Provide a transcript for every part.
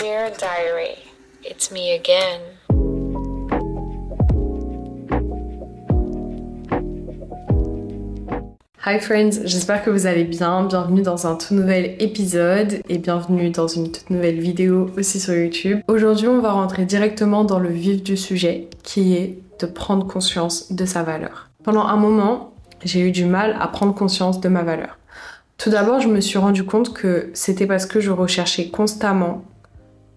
Dear Diary, it's me again. Hi friends, j'espère que vous allez bien. Bienvenue dans un tout nouvel épisode et bienvenue dans une toute nouvelle vidéo aussi sur YouTube. Aujourd'hui, on va rentrer directement dans le vif du sujet qui est de prendre conscience de sa valeur. Pendant un moment, j'ai eu du mal à prendre conscience de ma valeur. Tout d'abord, je me suis rendu compte que c'était parce que je recherchais constamment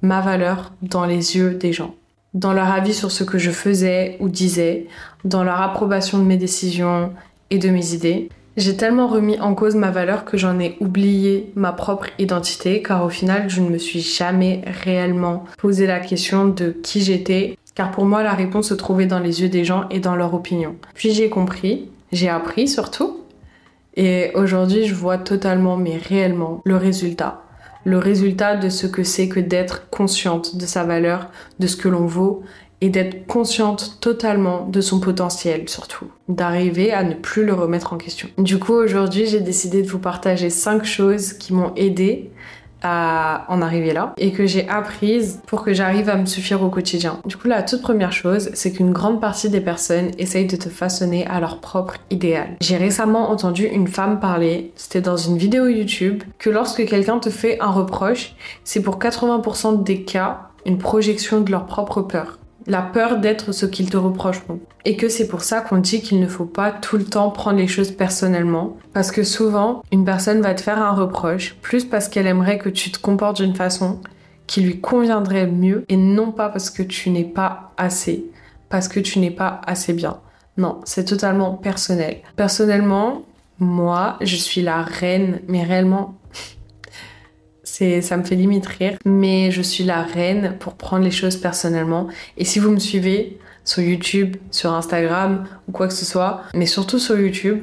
ma valeur dans les yeux des gens, dans leur avis sur ce que je faisais ou disais, dans leur approbation de mes décisions et de mes idées. J'ai tellement remis en cause ma valeur que j'en ai oublié ma propre identité car au final je ne me suis jamais réellement posé la question de qui j'étais car pour moi la réponse se trouvait dans les yeux des gens et dans leur opinion. Puis j'ai compris, j'ai appris surtout et aujourd'hui je vois totalement mais réellement le résultat. Le résultat de ce que c'est que d'être consciente de sa valeur, de ce que l'on vaut et d'être consciente totalement de son potentiel surtout, d'arriver à ne plus le remettre en question. Du coup aujourd'hui j'ai décidé de vous partager 5 choses qui m'ont aidé à en arriver là et que j'ai apprises pour que j'arrive à me suffire au quotidien. Du coup, la toute première chose, c'est qu'une grande partie des personnes essayent de te façonner à leur propre idéal. J'ai récemment entendu une femme parler, c'était dans une vidéo YouTube, que lorsque quelqu'un te fait un reproche, c'est pour 80% des cas une projection de leur propre peur la peur d'être ce qu'ils te reprocheront. Et que c'est pour ça qu'on dit qu'il ne faut pas tout le temps prendre les choses personnellement. Parce que souvent, une personne va te faire un reproche, plus parce qu'elle aimerait que tu te comportes d'une façon qui lui conviendrait mieux, et non pas parce que tu n'es pas assez, parce que tu n'es pas assez bien. Non, c'est totalement personnel. Personnellement, moi, je suis la reine, mais réellement ça me fait limite rire, mais je suis la reine pour prendre les choses personnellement. Et si vous me suivez sur YouTube, sur Instagram ou quoi que ce soit, mais surtout sur YouTube,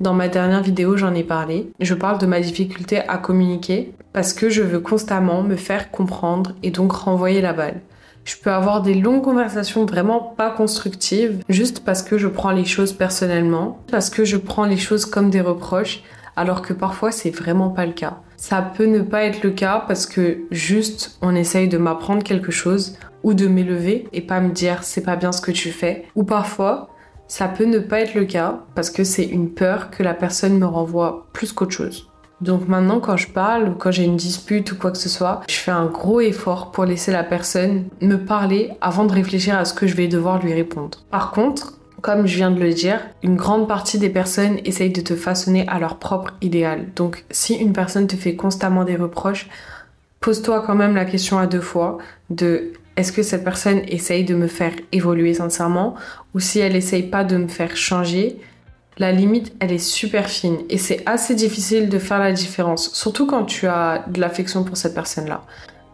dans ma dernière vidéo, j'en ai parlé. Je parle de ma difficulté à communiquer parce que je veux constamment me faire comprendre et donc renvoyer la balle. Je peux avoir des longues conversations vraiment pas constructives juste parce que je prends les choses personnellement, parce que je prends les choses comme des reproches, alors que parfois c'est vraiment pas le cas. Ça peut ne pas être le cas parce que juste on essaye de m'apprendre quelque chose ou de m'élever et pas me dire c'est pas bien ce que tu fais. Ou parfois ça peut ne pas être le cas parce que c'est une peur que la personne me renvoie plus qu'autre chose. Donc maintenant quand je parle ou quand j'ai une dispute ou quoi que ce soit, je fais un gros effort pour laisser la personne me parler avant de réfléchir à ce que je vais devoir lui répondre. Par contre, comme je viens de le dire, une grande partie des personnes essayent de te façonner à leur propre idéal. Donc si une personne te fait constamment des reproches, pose-toi quand même la question à deux fois de est-ce que cette personne essaye de me faire évoluer sincèrement? Ou si elle essaye pas de me faire changer la limite, elle est super fine et c'est assez difficile de faire la différence, surtout quand tu as de l'affection pour cette personne-là.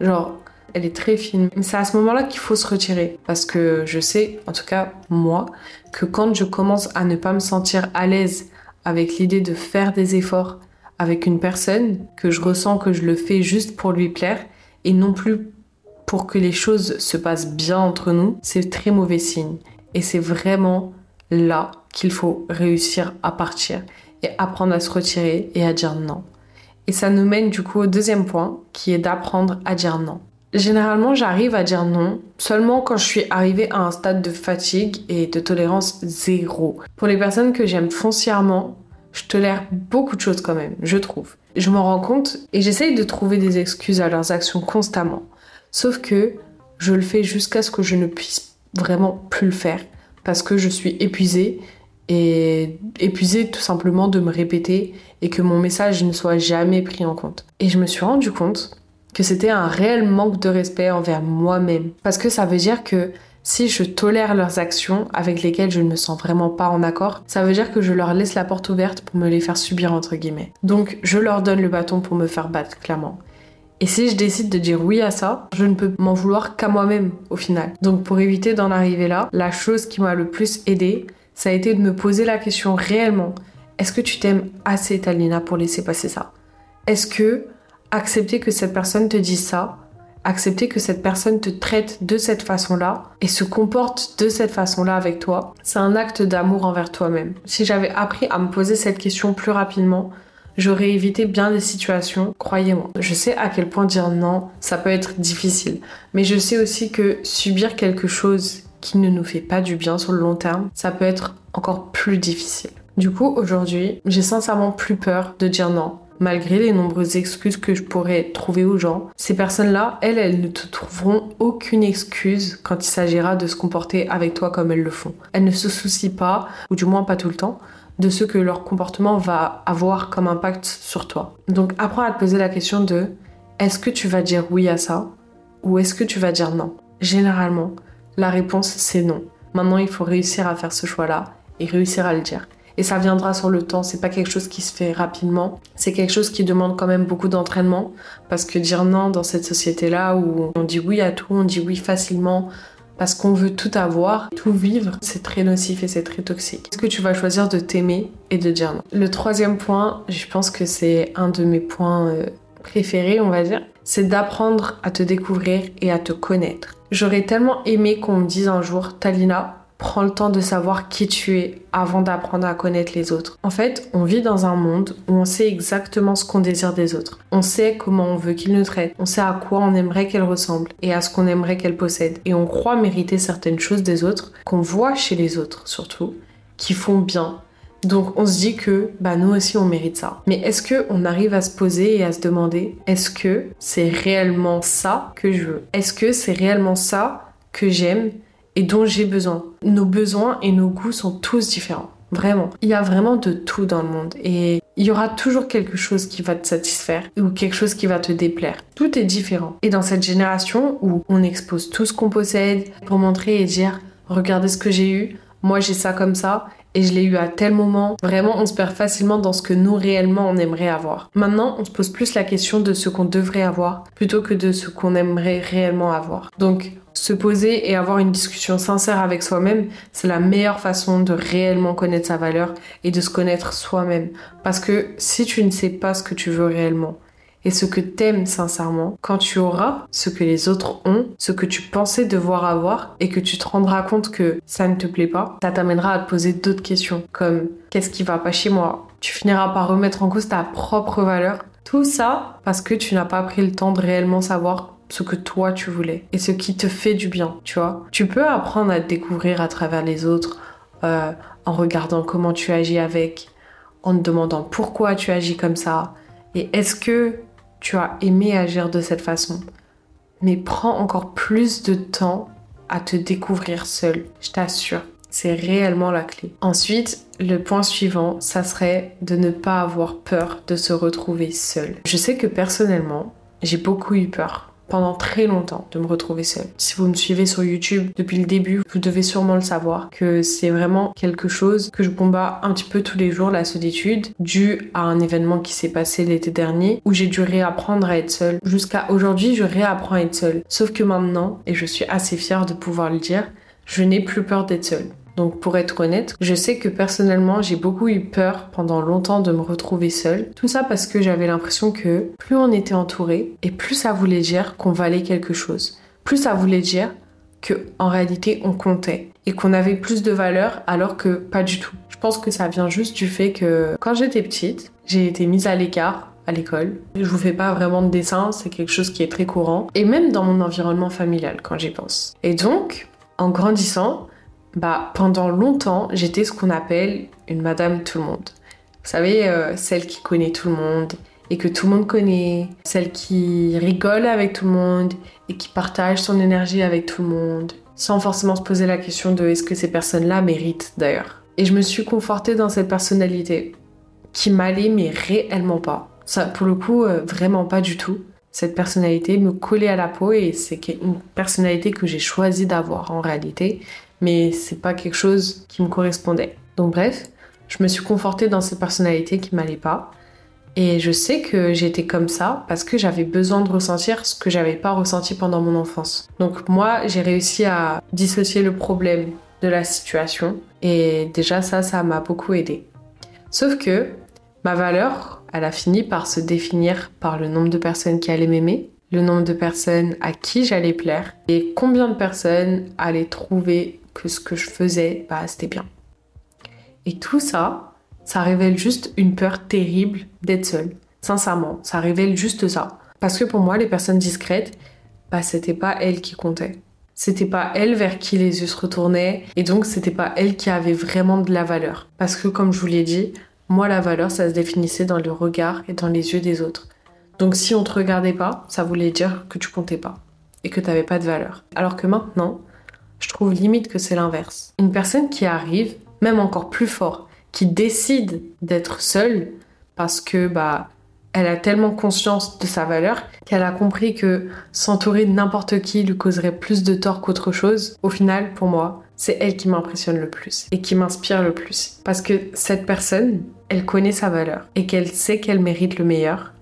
Genre, elle est très fine. C'est à ce moment-là qu'il faut se retirer. Parce que je sais, en tout cas moi, que quand je commence à ne pas me sentir à l'aise avec l'idée de faire des efforts avec une personne, que je ressens que je le fais juste pour lui plaire et non plus pour que les choses se passent bien entre nous, c'est très mauvais signe. Et c'est vraiment là qu'il faut réussir à partir et apprendre à se retirer et à dire non. Et ça nous mène du coup au deuxième point qui est d'apprendre à dire non. Généralement, j'arrive à dire non seulement quand je suis arrivée à un stade de fatigue et de tolérance zéro. Pour les personnes que j'aime foncièrement, je tolère beaucoup de choses quand même, je trouve. Je m'en rends compte et j'essaye de trouver des excuses à leurs actions constamment. Sauf que je le fais jusqu'à ce que je ne puisse vraiment plus le faire parce que je suis épuisée et épuisée tout simplement de me répéter et que mon message ne soit jamais pris en compte. Et je me suis rendu compte que c'était un réel manque de respect envers moi-même. Parce que ça veut dire que si je tolère leurs actions avec lesquelles je ne me sens vraiment pas en accord, ça veut dire que je leur laisse la porte ouverte pour me les faire subir entre guillemets. Donc je leur donne le bâton pour me faire battre, clairement. Et si je décide de dire oui à ça, je ne peux m'en vouloir qu'à moi-même au final. Donc pour éviter d'en arriver là, la chose qui m'a le plus aidé, ça a été de me poser la question réellement. Est-ce que tu t'aimes assez, Talina, pour laisser passer ça? Est-ce que accepter que cette personne te dise ça, accepter que cette personne te traite de cette façon-là et se comporte de cette façon-là avec toi, c'est un acte d'amour envers toi-même. Si j'avais appris à me poser cette question plus rapidement, j'aurais évité bien des situations, croyez-moi. Je sais à quel point dire non, ça peut être difficile. Mais je sais aussi que subir quelque chose qui ne nous fait pas du bien sur le long terme, ça peut être encore plus difficile. Du coup, aujourd'hui, j'ai sincèrement plus peur de dire non. Malgré les nombreuses excuses que je pourrais trouver aux gens, ces personnes-là, elles, elles ne te trouveront aucune excuse quand il s'agira de se comporter avec toi comme elles le font. Elles ne se soucient pas, ou du moins pas tout le temps, de ce que leur comportement va avoir comme impact sur toi. Donc apprends à te poser la question de est-ce que tu vas dire oui à ça ou est-ce que tu vas dire non? Généralement, la réponse c'est non. Maintenant, il faut réussir à faire ce choix-là et réussir à le dire. Et ça viendra sur le temps, c'est pas quelque chose qui se fait rapidement, c'est quelque chose qui demande quand même beaucoup d'entraînement parce que dire non dans cette société-là où on dit oui à tout, on dit oui facilement, parce qu'on veut tout avoir, tout vivre, c'est très nocif et c'est très toxique. Est-ce que tu vas choisir de t'aimer et de dire non? Le troisième point, je pense que c'est un de mes points euh, préférés, on va dire, c'est d'apprendre à te découvrir et à te connaître. J'aurais tellement aimé qu'on me dise un jour, Talina, prends le temps de savoir qui tu es avant d'apprendre à connaître les autres. En fait, on vit dans un monde où on sait exactement ce qu'on désire des autres. On sait comment on veut qu'ils nous traitent. On sait à quoi on aimerait qu'elles ressemblent et à ce qu'on aimerait qu'elles possèdent. Et on croit mériter certaines choses des autres, qu'on voit chez les autres surtout, qui font bien. Donc on se dit que bah nous aussi on mérite ça. Mais est-ce que on arrive à se poser et à se demander est-ce que c'est réellement ça que je veux? Est-ce que c'est réellement ça que j'aime et dont j'ai besoin. Nos besoins et nos goûts sont tous différents. Vraiment. Il y a vraiment de tout dans le monde et il y aura toujours quelque chose qui va te satisfaire ou quelque chose qui va te déplaire. Tout est différent. Et dans cette génération où on expose tout ce qu'on possède pour montrer et dire regardez ce que j'ai eu, moi j'ai ça comme ça et je l'ai eu à tel moment. Vraiment, on se perd facilement dans ce que nous réellement on aimerait avoir. Maintenant, on se pose plus la question de ce qu'on devrait avoir plutôt que de ce qu'on aimerait réellement avoir. Donc, se poser et avoir une discussion sincère avec soi-même, c'est la meilleure façon de réellement connaître sa valeur et de se connaître soi-même. Parce que si tu ne sais pas ce que tu veux réellement et ce que t'aimes sincèrement, quand tu auras ce que les autres ont, ce que tu pensais devoir avoir et que tu te rendras compte que ça ne te plaît pas, ça t'amènera à te poser d'autres questions comme qu'est-ce qui va pas chez moi? Tu finiras par remettre en cause ta propre valeur. Tout ça parce que tu n'as pas pris le temps de réellement savoir ce que toi tu voulais et ce qui te fait du bien, tu vois. Tu peux apprendre à te découvrir à travers les autres euh, en regardant comment tu agis avec, en te demandant pourquoi tu agis comme ça et est-ce que tu as aimé agir de cette façon. Mais prends encore plus de temps à te découvrir seul, je t'assure. C'est réellement la clé. Ensuite, le point suivant, ça serait de ne pas avoir peur de se retrouver seul. Je sais que personnellement, j'ai beaucoup eu peur pendant très longtemps de me retrouver seule. Si vous me suivez sur YouTube depuis le début, vous devez sûrement le savoir que c'est vraiment quelque chose que je combats un petit peu tous les jours, la solitude, dû à un événement qui s'est passé l'été dernier où j'ai dû réapprendre à être seule. Jusqu'à aujourd'hui, je réapprends à être seule. Sauf que maintenant, et je suis assez fière de pouvoir le dire, je n'ai plus peur d'être seule. Donc pour être honnête, je sais que personnellement j'ai beaucoup eu peur pendant longtemps de me retrouver seule. Tout ça parce que j'avais l'impression que plus on était entouré et plus ça voulait dire qu'on valait quelque chose. Plus ça voulait dire que en réalité on comptait et qu'on avait plus de valeur alors que pas du tout. Je pense que ça vient juste du fait que quand j'étais petite, j'ai été mise à l'écart à l'école. Je vous fais pas vraiment de dessin, c'est quelque chose qui est très courant. Et même dans mon environnement familial quand j'y pense. Et donc, en grandissant, bah, pendant longtemps, j'étais ce qu'on appelle une madame tout le monde. Vous savez, euh, celle qui connaît tout le monde et que tout le monde connaît, celle qui rigole avec tout le monde et qui partage son énergie avec tout le monde, sans forcément se poser la question de est-ce que ces personnes-là méritent d'ailleurs. Et je me suis confortée dans cette personnalité qui m'allait mais réellement pas. Ça, pour le coup, euh, vraiment pas du tout. Cette personnalité me collait à la peau et c'est une personnalité que j'ai choisi d'avoir en réalité mais c'est pas quelque chose qui me correspondait. Donc bref, je me suis confortée dans cette personnalité qui m'allait pas. Et je sais que j'étais comme ça parce que j'avais besoin de ressentir ce que j'avais pas ressenti pendant mon enfance. Donc moi, j'ai réussi à dissocier le problème de la situation et déjà ça, ça m'a beaucoup aidé. Sauf que ma valeur, elle a fini par se définir par le nombre de personnes qui allaient m'aimer, le nombre de personnes à qui j'allais plaire et combien de personnes allaient trouver que ce que je faisais, bah, c'était bien. Et tout ça, Ça révèle juste une peur terrible d'être seule. Sincèrement, ça révèle juste ça. Parce que pour moi, les personnes discrètes, bah, c'était pas elles qui comptaient. C'était pas elles vers qui les yeux se retournaient, et donc c'était pas elles qui avaient vraiment de la valeur. Parce que, comme je vous l'ai dit, moi, la valeur, ça se définissait dans le regard et dans les yeux des autres. Donc, si on te regardait pas, ça voulait dire que tu comptais pas et que t'avais pas de valeur. Alors que maintenant, je trouve limite que c'est l'inverse. Une personne qui arrive, même encore plus fort, qui décide d'être seule parce que bah elle a tellement conscience de sa valeur qu'elle a compris que s'entourer de n'importe qui lui causerait plus de tort qu'autre chose. Au final, pour moi, c'est elle qui m'impressionne le plus et qui m'inspire le plus. Parce que cette personne, elle connaît sa valeur et qu'elle sait qu'elle mérite le meilleur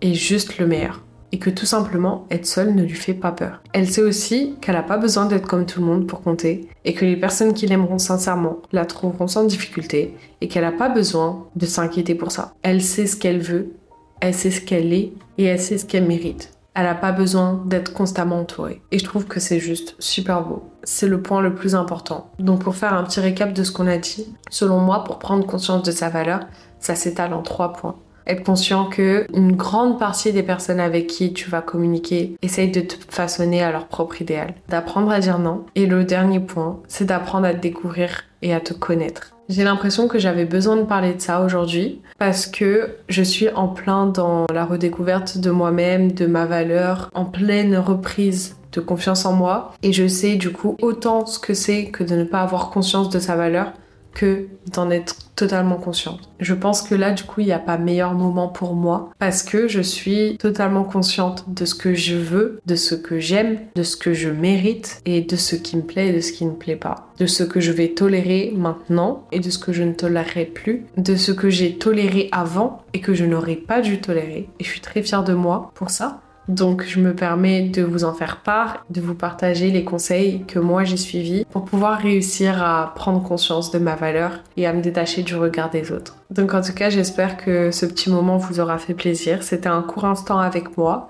et juste le meilleur. Et que tout simplement, être seule ne lui fait pas peur. Elle sait aussi qu'elle n'a pas besoin d'être comme tout le monde pour compter et que les personnes qui l'aimeront sincèrement la trouveront sans difficulté et qu'elle n'a pas besoin de s'inquiéter pour ça. Elle sait ce qu'elle veut, elle sait ce qu'elle est et elle sait ce qu'elle mérite. Elle n'a pas besoin d'être constamment entourée. Et je trouve que c'est juste super beau. C'est le point le plus important. Donc pour faire un petit récap de ce qu'on a dit, selon moi, pour prendre conscience de sa valeur, ça s'étale en trois points être conscient que une grande partie des personnes avec qui tu vas communiquer essayent de te façonner à leur propre idéal. D'apprendre à dire non. Et le dernier point, c'est d'apprendre à te découvrir et à te connaître. J'ai l'impression que j'avais besoin de parler de ça aujourd'hui parce que je suis en plein dans la redécouverte de moi-même, de ma valeur, en pleine reprise de confiance en moi et je sais du coup autant ce que c'est que de ne pas avoir conscience de sa valeur que d'en être totalement consciente. Je pense que là, du coup, il n'y a pas meilleur moment pour moi parce que je suis totalement consciente de ce que je veux, de ce que j'aime, de ce que je mérite et de ce qui me plaît et de ce qui ne plaît pas. De ce que je vais tolérer maintenant et de ce que je ne tolérerai plus. De ce que j'ai toléré avant et que je n'aurais pas dû tolérer. Et je suis très fière de moi pour ça. Donc je me permets de vous en faire part, de vous partager les conseils que moi j'ai suivis pour pouvoir réussir à prendre conscience de ma valeur et à me détacher du regard des autres. Donc en tout cas j'espère que ce petit moment vous aura fait plaisir. C'était un court instant avec moi.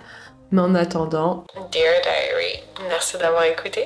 Mais en attendant, Dear Diary, merci d'avoir écouté.